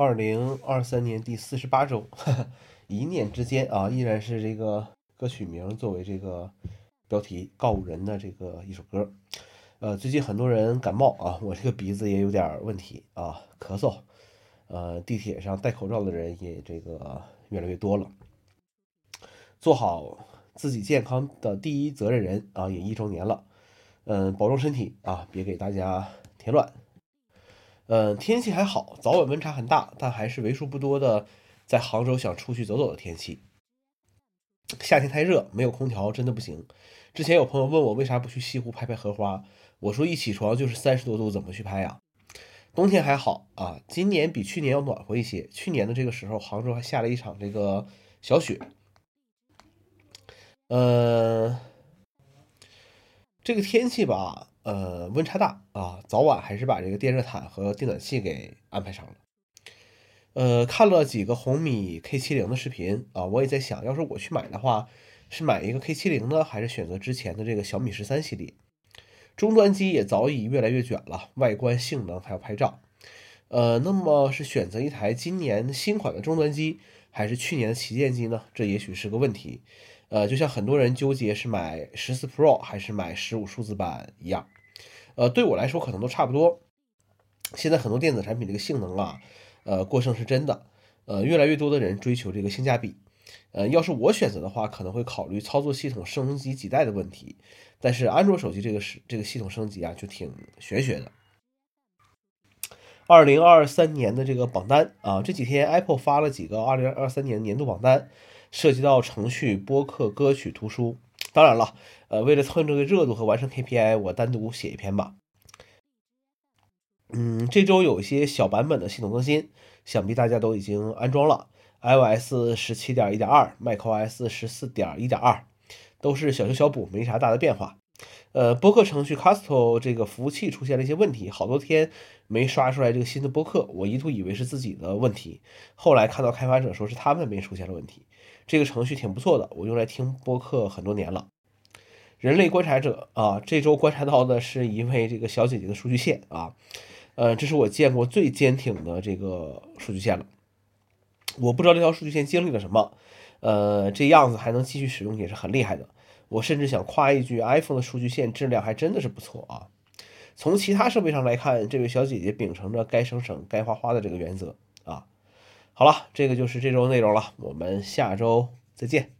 二零二三年第四十八周，一念之间啊，依然是这个歌曲名作为这个标题告人的这个一首歌。呃，最近很多人感冒啊，我这个鼻子也有点问题啊，咳嗽。呃，地铁上戴口罩的人也这个越来越多了。做好自己健康的第一责任人啊，也一周年了。嗯，保重身体啊，别给大家添乱。嗯，天气还好，早晚温差很大，但还是为数不多的在杭州想出去走走的天气。夏天太热，没有空调真的不行。之前有朋友问我为啥不去西湖拍拍荷花，我说一起床就是三十多度，怎么去拍呀？冬天还好啊，今年比去年要暖和一些。去年的这个时候，杭州还下了一场这个小雪。呃，这个天气吧。呃，温差大啊，早晚还是把这个电热毯和电暖气给安排上了。呃，看了几个红米 K 七零的视频啊，我也在想，要是我去买的话，是买一个 K 七零呢，还是选择之前的这个小米十三系列？终端机也早已越来越卷了，外观、性能还有拍照。呃，那么是选择一台今年新款的终端机，还是去年的旗舰机呢？这也许是个问题。呃，就像很多人纠结是买十四 Pro 还是买十五数字版一样。呃，对我来说可能都差不多。现在很多电子产品这个性能啊，呃，过剩是真的。呃，越来越多的人追求这个性价比。呃，要是我选择的话，可能会考虑操作系统升级几代的问题。但是安卓手机这个是这个系统升级啊，就挺玄学的。二零二三年的这个榜单啊，这几天 Apple 发了几个二零二三年年度榜单，涉及到程序、播客、歌曲、图书。当然了，呃，为了蹭这个热度和完成 KPI，我单独写一篇吧。嗯，这周有一些小版本的系统更新，想必大家都已经安装了。iOS 十七点一点二，macOS 十四点一点二，都是小修小补，没啥大的变化。呃，播客程序 Casto 这个服务器出现了一些问题，好多天没刷出来这个新的播客，我一度以为是自己的问题，后来看到开发者说是他们没出现了问题。这个程序挺不错的，我用来听播客很多年了。人类观察者啊，这周观察到的是一位这个小姐姐的数据线啊，呃，这是我见过最坚挺的这个数据线了。我不知道这条数据线经历了什么，呃，这样子还能继续使用也是很厉害的。我甚至想夸一句，iPhone 的数据线质量还真的是不错啊。从其他设备上来看，这位小姐姐秉承着该省省该花花的这个原则啊。好了，这个就是这周内容了，我们下周再见。